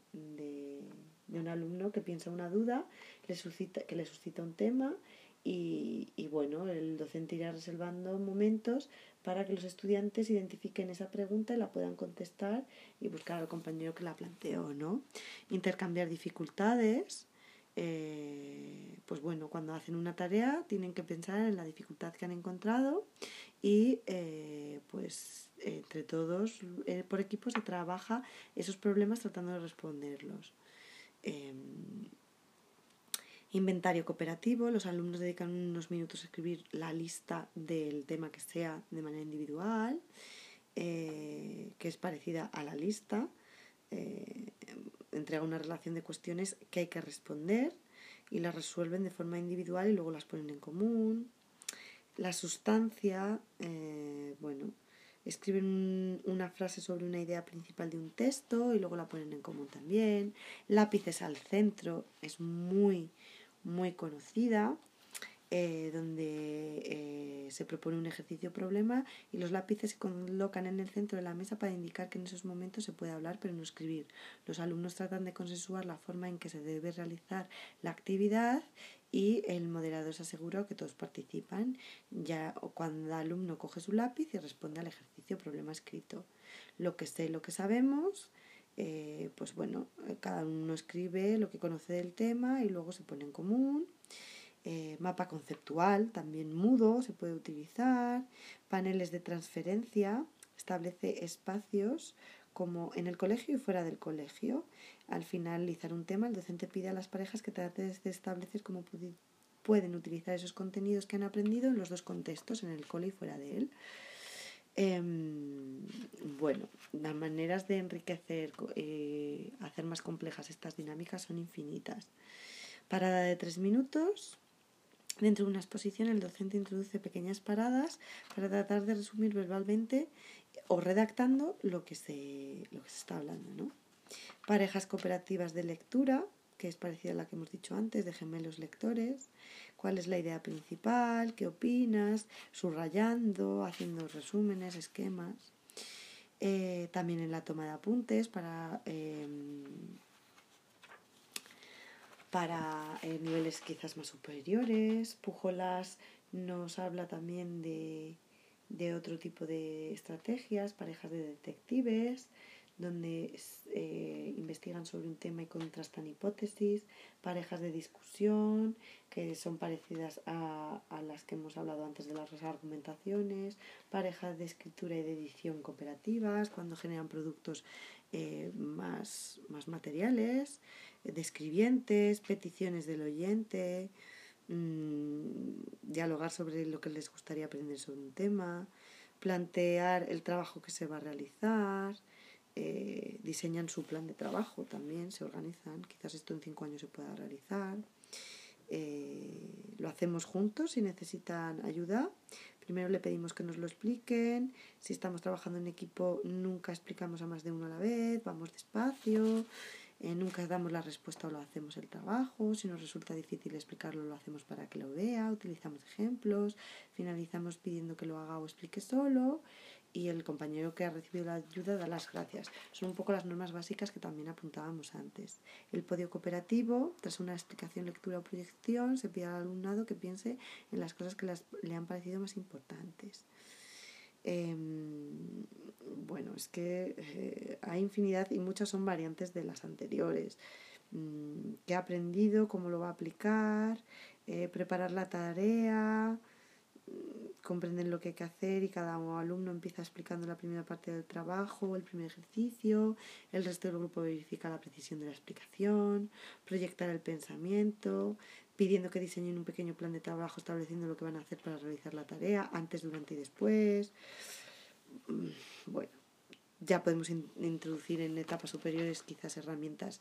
un alumno que piensa una duda, le suscita, que le suscita un tema y, y, bueno, el docente irá reservando momentos para que los estudiantes identifiquen esa pregunta y la puedan contestar y buscar al compañero que la planteó, ¿no? Intercambiar dificultades, eh, pues bueno, cuando hacen una tarea tienen que pensar en la dificultad que han encontrado y eh, pues entre todos eh, por equipo se trabaja esos problemas tratando de responderlos. Em, inventario cooperativo, los alumnos dedican unos minutos a escribir la lista del tema que sea de manera individual, que es parecida a la lista entrega una relación de cuestiones que hay que responder y las resuelven de forma individual y luego las ponen en común. La sustancia, eh, bueno, escriben una frase sobre una idea principal de un texto y luego la ponen en común también. Lápices al centro es muy, muy conocida. Eh, donde eh, se propone un ejercicio problema y los lápices se colocan en el centro de la mesa para indicar que en esos momentos se puede hablar pero no escribir. Los alumnos tratan de consensuar la forma en que se debe realizar la actividad y el moderador se asegura que todos participan ya cuando el alumno coge su lápiz y responde al ejercicio problema escrito. Lo que sé, lo que sabemos, eh, pues bueno, cada uno escribe lo que conoce del tema y luego se pone en común. Eh, mapa conceptual, también mudo, se puede utilizar, paneles de transferencia, establece espacios como en el colegio y fuera del colegio. Al finalizar un tema, el docente pide a las parejas que traten de establecer cómo pueden utilizar esos contenidos que han aprendido en los dos contextos, en el cole y fuera de él. Em, bueno, las maneras de enriquecer, eh, hacer más complejas estas dinámicas son infinitas. Parada de tres minutos, Dentro de una exposición el docente introduce pequeñas paradas para tratar de resumir verbalmente o redactando lo que se, lo que se está hablando. ¿no? Parejas cooperativas de lectura, que es parecida a la que hemos dicho antes, de gemelos lectores. ¿Cuál es la idea principal? ¿Qué opinas? Subrayando, haciendo resúmenes, esquemas. Eh, también en la toma de apuntes para em, para eh, niveles quizás más superiores. Pujolas nos habla también de, de otro tipo de estrategias, parejas de detectives, donde eh, investigan sobre un tema y contrastan hipótesis, parejas de discusión, que son parecidas a, a, las que hemos hablado antes de las argumentaciones, parejas de escritura y de edición cooperativas, cuando generan productos eh, más, más materiales, describientes, peticiones del oyente, mmm, dialogar sobre lo que les gustaría aprender sobre un tema, plantear el trabajo que se va a realizar, eh, diseñan su plan de trabajo también, se organizan, quizás esto en cinco años se pueda realizar. Eh, lo hacemos juntos si necesitan ayuda. Primero le pedimos que nos lo expliquen. Si estamos trabajando en equipo, nunca explicamos a más de uno a la vez, vamos despacio. Eh, nunca damos la respuesta o lo hacemos el trabajo. Si nos resulta difícil explicarlo, lo hacemos para que lo vea. Utilizamos ejemplos. Finalizamos pidiendo que lo haga o explique solo. Y el compañero que ha recibido la ayuda da las gracias. Son un poco las normas básicas que también apuntábamos antes. El podio cooperativo, tras una explicación, lectura o proyección, se pide al alumnado que piense en las cosas que le han parecido más importantes. Em, bueno, es que eh, hay infinidad y muchas son variantes de las anteriores. Mm, ¿Qué ha aprendido? ¿Cómo lo va a aplicar? Eh, preparar la tarea, mm, comprenden lo que hay que hacer y cada alumno empieza explicando la primera parte del trabajo, el primer ejercicio, el resto del grupo verifica la precisión de la explicación, proyectar el pensamiento, pidiendo que diseñen un pequeño plan de trabajo estableciendo lo que van a hacer para realizar la tarea, antes, durante y después. Mm, bueno, ya podemos introducir en etapas superiores quizás herramientas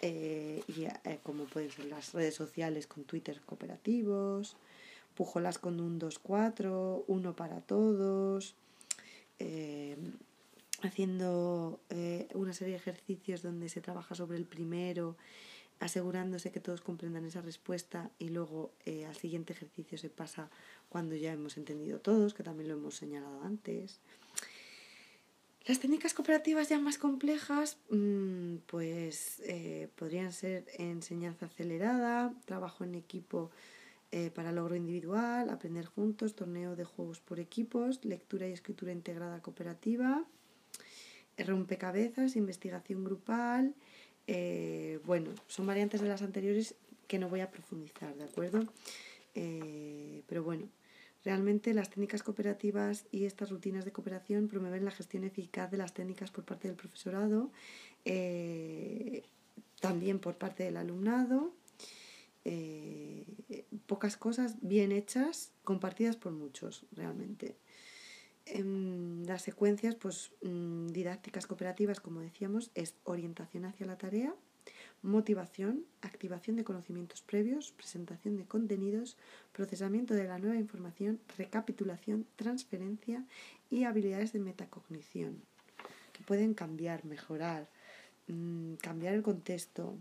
eh, y, eh, como pueden ser las redes sociales con Twitter cooperativos, pujolas con un 2-4, uno para todos, eh, haciendo una serie de ejercicios donde se trabaja sobre el primero asegurándose que todos comprendan esa respuesta y luego eh, al siguiente ejercicio se pasa cuando ya hemos entendido todos, que también lo hemos señalado antes. Las técnicas cooperativas ya más complejas, mm, pues eh, podrían ser enseñanza acelerada, trabajo en equipo eh, para logro individual, aprender juntos, torneo de juegos por equipos, lectura y escritura integrada cooperativa, rompecabezas, investigación grupal. Eh, bueno, son variantes de las anteriores que no voy a profundizar, ¿de acuerdo? pero bueno, Realmente las técnicas cooperativas y estas rutinas de cooperación promueven la gestión eficaz de las técnicas por parte del profesorado, eh, también por parte del alumnado. Eh, pocas cosas bien hechas, compartidas por muchos, realmente. En las secuencias pues, mm, didácticas cooperativas, como decíamos, es orientación hacia la tarea, motivación, activación de conocimientos previos, presentación de contenidos, procesamiento de la nueva información, recapitulación, transferencia y habilidades de metacognición, que pueden cambiar, mejorar, mm, cambiar el contexto.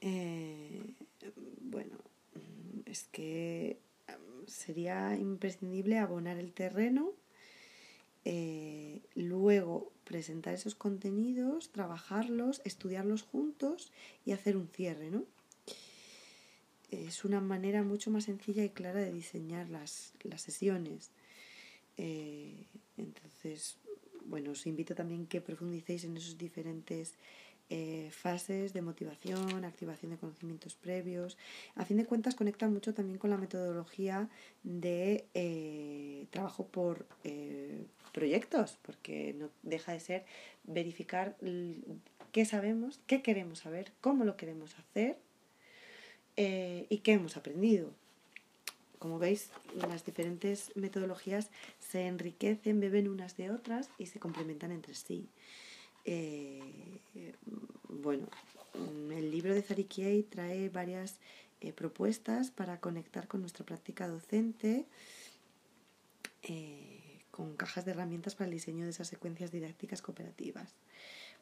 Eh, bueno, mm, es que sería imprescindible abonar el terreno, eh, luego presentar esos contenidos, trabajarlos, estudiarlos juntos y hacer un cierre, ¿no? Es una manera mucho más sencilla y clara de diseñar las, sesiones. Eh, entonces, bueno, os invito también que profundicéis en esos diferentes eh, fases de motivación, activación de conocimientos previos. A fin de cuentas, conecta mucho también con la metodología de eh, trabajo por eh, proyectos, porque no deja de ser verificar qué sabemos, qué queremos saber, cómo lo queremos hacer y qué hemos aprendido. Como veis, las diferentes metodologías se enriquecen, beben unas de otras y se complementan entre sí. Eh, bueno, el libro de Zarikiei trae varias eh, propuestas para conectar con nuestra práctica docente, eh, con cajas de herramientas para el diseño de esas secuencias didácticas cooperativas,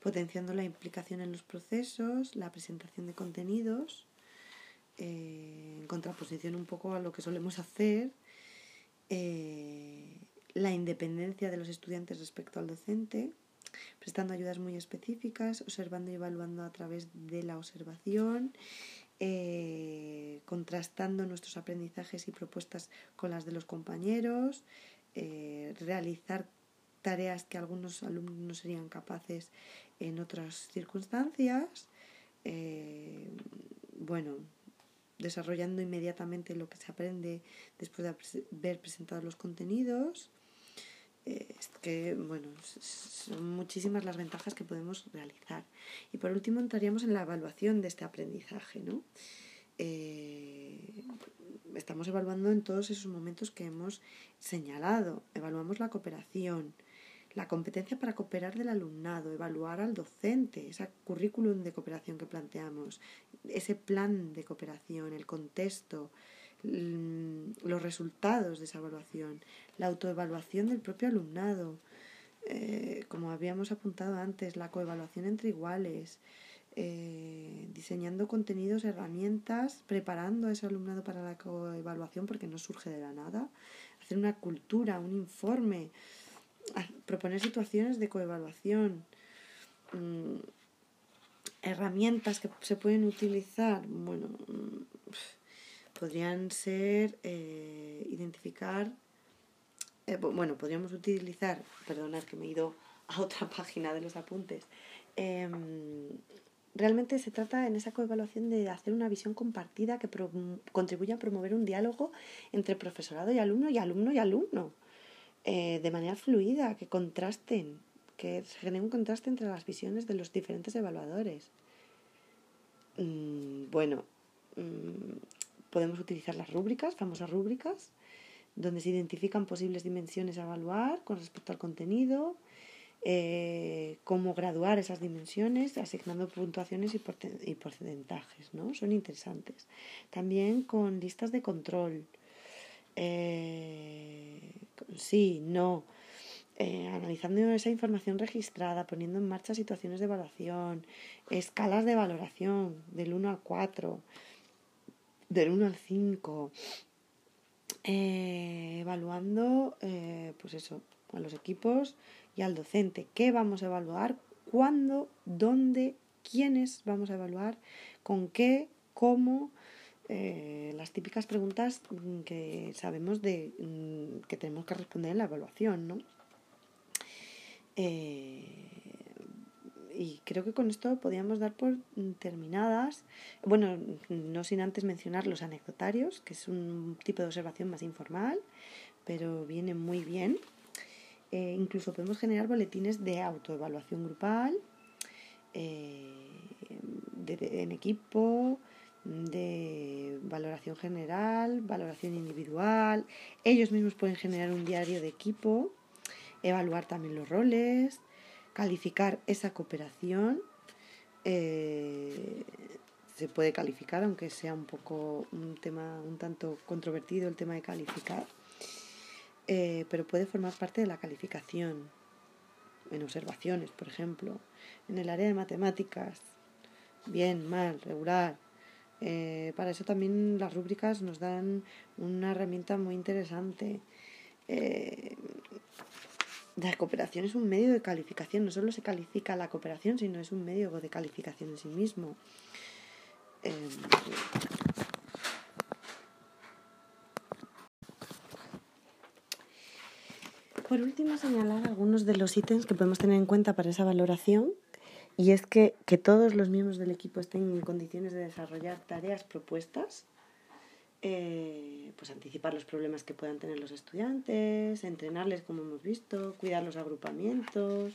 potenciando la implicación en los procesos, la presentación de contenidos, en contraposición un poco a lo que solemos hacer, la independencia de los estudiantes respecto al docente, prestando ayudas muy específicas, observando y evaluando a través de la observación, eh, contrastando nuestros aprendizajes y propuestas con las de los compañeros, eh, realizar tareas que algunos alumnos no serían capaces en otras circunstancias, eh, bueno, desarrollando inmediatamente lo que se aprende después de haber presentado los contenidos, que, bueno, son muchísimas las ventajas que podemos realizar. Y por último entraríamos en la evaluación de este aprendizaje, ¿no? Eh, estamos evaluando en todos esos momentos que hemos señalado. Evaluamos la cooperación, la competencia para cooperar del alumnado, evaluar al docente, ese currículum de cooperación que planteamos, ese plan de cooperación, el contexto, los resultados de esa evaluación, la autoevaluación del propio alumnado, eh, como habíamos apuntado antes, la coevaluación entre iguales, eh, diseñando contenidos, herramientas, preparando a ese alumnado para la coevaluación porque no surge de la nada, hacer una cultura, un informe, proponer situaciones de coevaluación, mm, herramientas que se pueden utilizar, bueno, mm, podrían ser eh, identificar, eh, bueno, podríamos utilizar, perdonad que me he ido a otra página de los apuntes, em, realmente se trata en esa coevaluación de hacer una visión compartida que contribuya a promover un diálogo entre profesorado y alumno y alumno y alumno, eh, de manera fluida, que contrasten, que se genere un contraste entre las visiones de los diferentes evaluadores. Mm, bueno, mm, podemos utilizar las rúbricas, famosas rúbricas, donde se identifican posibles dimensiones a evaluar con respecto al contenido, eh, cómo graduar esas dimensiones, asignando puntuaciones y, porcentajes, ¿no? Son interesantes. También con listas de control. Eh, sí, no. Eh, analizando esa información registrada, poniendo en marcha situaciones de evaluación, escalas de valoración del 1 al 4, del 1 al 5, eh, evaluando, eh, pues eso, a los equipos y al docente. ¿Qué vamos a evaluar? ¿Cuándo? ¿Dónde? ¿Quiénes vamos a evaluar? ¿Con qué? ¿Cómo? Eh, las típicas preguntas que sabemos de mm, que tenemos que responder en la evaluación, ¿no? Y creo que con esto podríamos dar por terminadas, bueno, no sin antes mencionar los anecdotarios, que es un tipo de observación más informal, pero viene muy bien. Eh, incluso podemos generar boletines de autoevaluación grupal, en equipo, de valoración general, valoración individual. Ellos mismos pueden generar un diario de equipo, evaluar también los roles, calificar esa cooperación. Eh, se puede calificar, aunque sea un poco un tema un tanto controvertido el tema de calificar, eh, pero puede formar parte de la calificación en observaciones, por ejemplo, en el área de matemáticas, bien, mal, regular, eh, para eso también las rúbricas nos dan una herramienta muy interesante. La cooperación es un medio de calificación, no solo se califica la cooperación, sino es un medio de calificación en sí mismo. Eh, por último, señalar algunos de los ítems que podemos tener en cuenta para esa valoración y es que, que todos los miembros del equipo estén en condiciones de desarrollar tareas propuestas, eh, pues anticipar los problemas que puedan tener los estudiantes, entrenarles como hemos visto, cuidar los agrupamientos,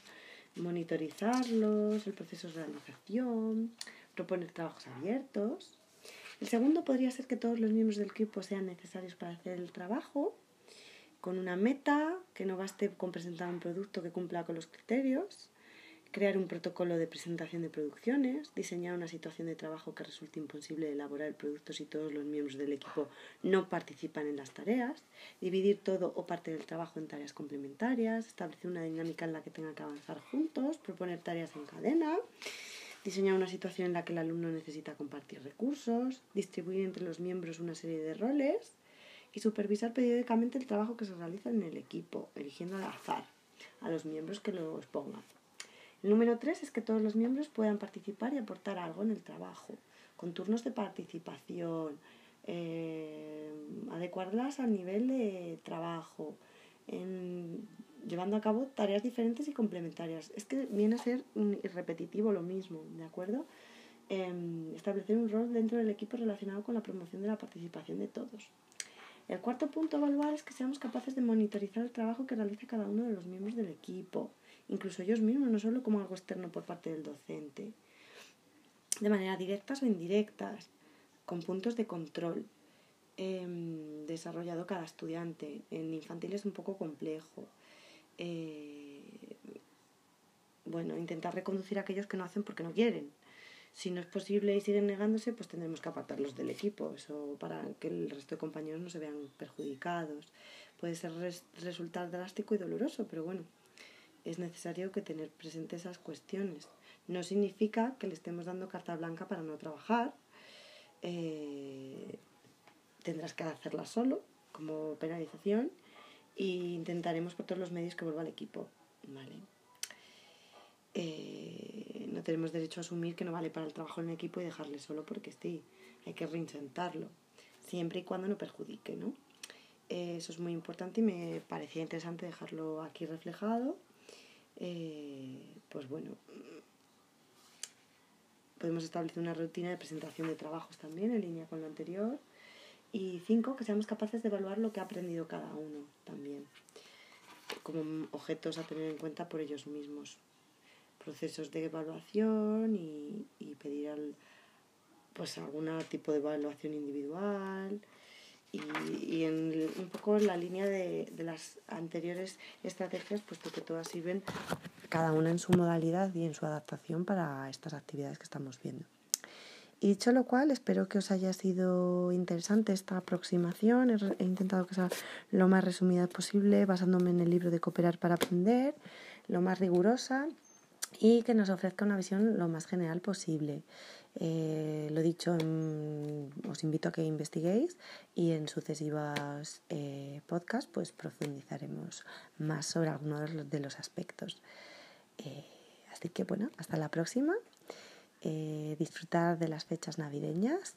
monitorizarlos, el proceso de organización, proponer trabajos abiertos. El segundo podría ser que todos los miembros del equipo sean necesarios para hacer el trabajo, con una meta, que no baste con presentar un producto que cumpla con los criterios, crear un protocolo de presentación de producciones, diseñar una situación de trabajo que resulte imposible elaborar el producto si todos los miembros del equipo no participan en las tareas, dividir todo o parte del trabajo en tareas complementarias, establecer una dinámica en la que tengan que avanzar juntos, proponer tareas en cadena, diseñar una situación en la que el alumno necesita compartir recursos, distribuir entre los miembros una serie de roles y supervisar periódicamente el trabajo que se realiza en el equipo, eligiendo al azar a los miembros que lo expongan. El número tres es que todos los miembros puedan participar y aportar algo en el trabajo, con turnos de participación, eh, adecuarlas al nivel de trabajo, llevando a cabo tareas diferentes y complementarias. Es que viene a ser repetitivo lo mismo, ¿de acuerdo? Em, establecer un rol dentro del equipo relacionado con la promoción de la participación de todos. El cuarto punto a evaluar es que seamos capaces de monitorizar el trabajo que realiza cada uno de los miembros del equipo incluso ellos mismos, no solo como algo externo por parte del docente, de manera directas o indirectas, con puntos de control em, desarrollado cada estudiante. En infantil es un poco complejo. Eh, bueno, intentar reconducir a aquellos que no hacen porque no quieren. Si no es posible y siguen negándose, pues tendremos que apartarlos del equipo, eso para que el resto de compañeros no se vean perjudicados. Puede ser resultar drástico y doloroso, pero bueno, es necesario que tener presente esas cuestiones. No significa que le estemos dando carta blanca para no trabajar. Eh, tendrás que hacerla solo como penalización e intentaremos por todos los medios que vuelva al equipo. ¿vale? Eh, no tenemos derecho a asumir que no vale para el trabajo en equipo y dejarle solo porque sí, hay que reintentarlo, siempre y cuando no perjudique. ¿no? Eh, eso es muy importante y me parecía interesante dejarlo aquí reflejado. Eh, pues bueno, podemos establecer una rutina de presentación de trabajos también en línea con lo anterior. Y cinco, que seamos capaces de evaluar lo que ha aprendido cada uno también, como objetos a tener en cuenta por ellos mismos. Procesos de evaluación y, y pedir al, pues algún tipo de evaluación individual y, y en un poco la línea de, de, las anteriores estrategias, puesto que todas sirven cada una en su modalidad y en su adaptación para estas actividades que estamos viendo. Y dicho lo cual, espero que os haya sido interesante esta aproximación. He, he intentado que sea lo más resumida posible, basándome en el libro de Cooperar para Aprender, lo más rigurosa y que nos ofrezca una visión lo más general posible. Eh, lo dicho, os invito a que investiguéis y en sucesivas eh, podcasts pues profundizaremos más sobre algunos de los, aspectos. Eh, así que bueno, hasta la próxima. disfrutar de las fechas navideñas.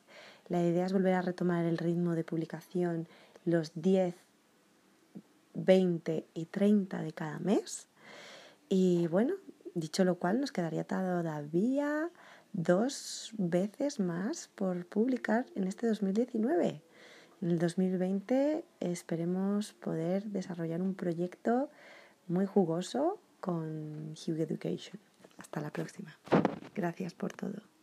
La idea es volver a retomar el ritmo de publicación los 10, 20 y 30 de cada mes. Y bueno, dicho lo cual, nos quedaría todavía dos veces más por publicar en este 2019. En el 2020 esperemos poder desarrollar un proyecto muy jugoso con Hugh Education. Hasta la próxima. Gracias por todo.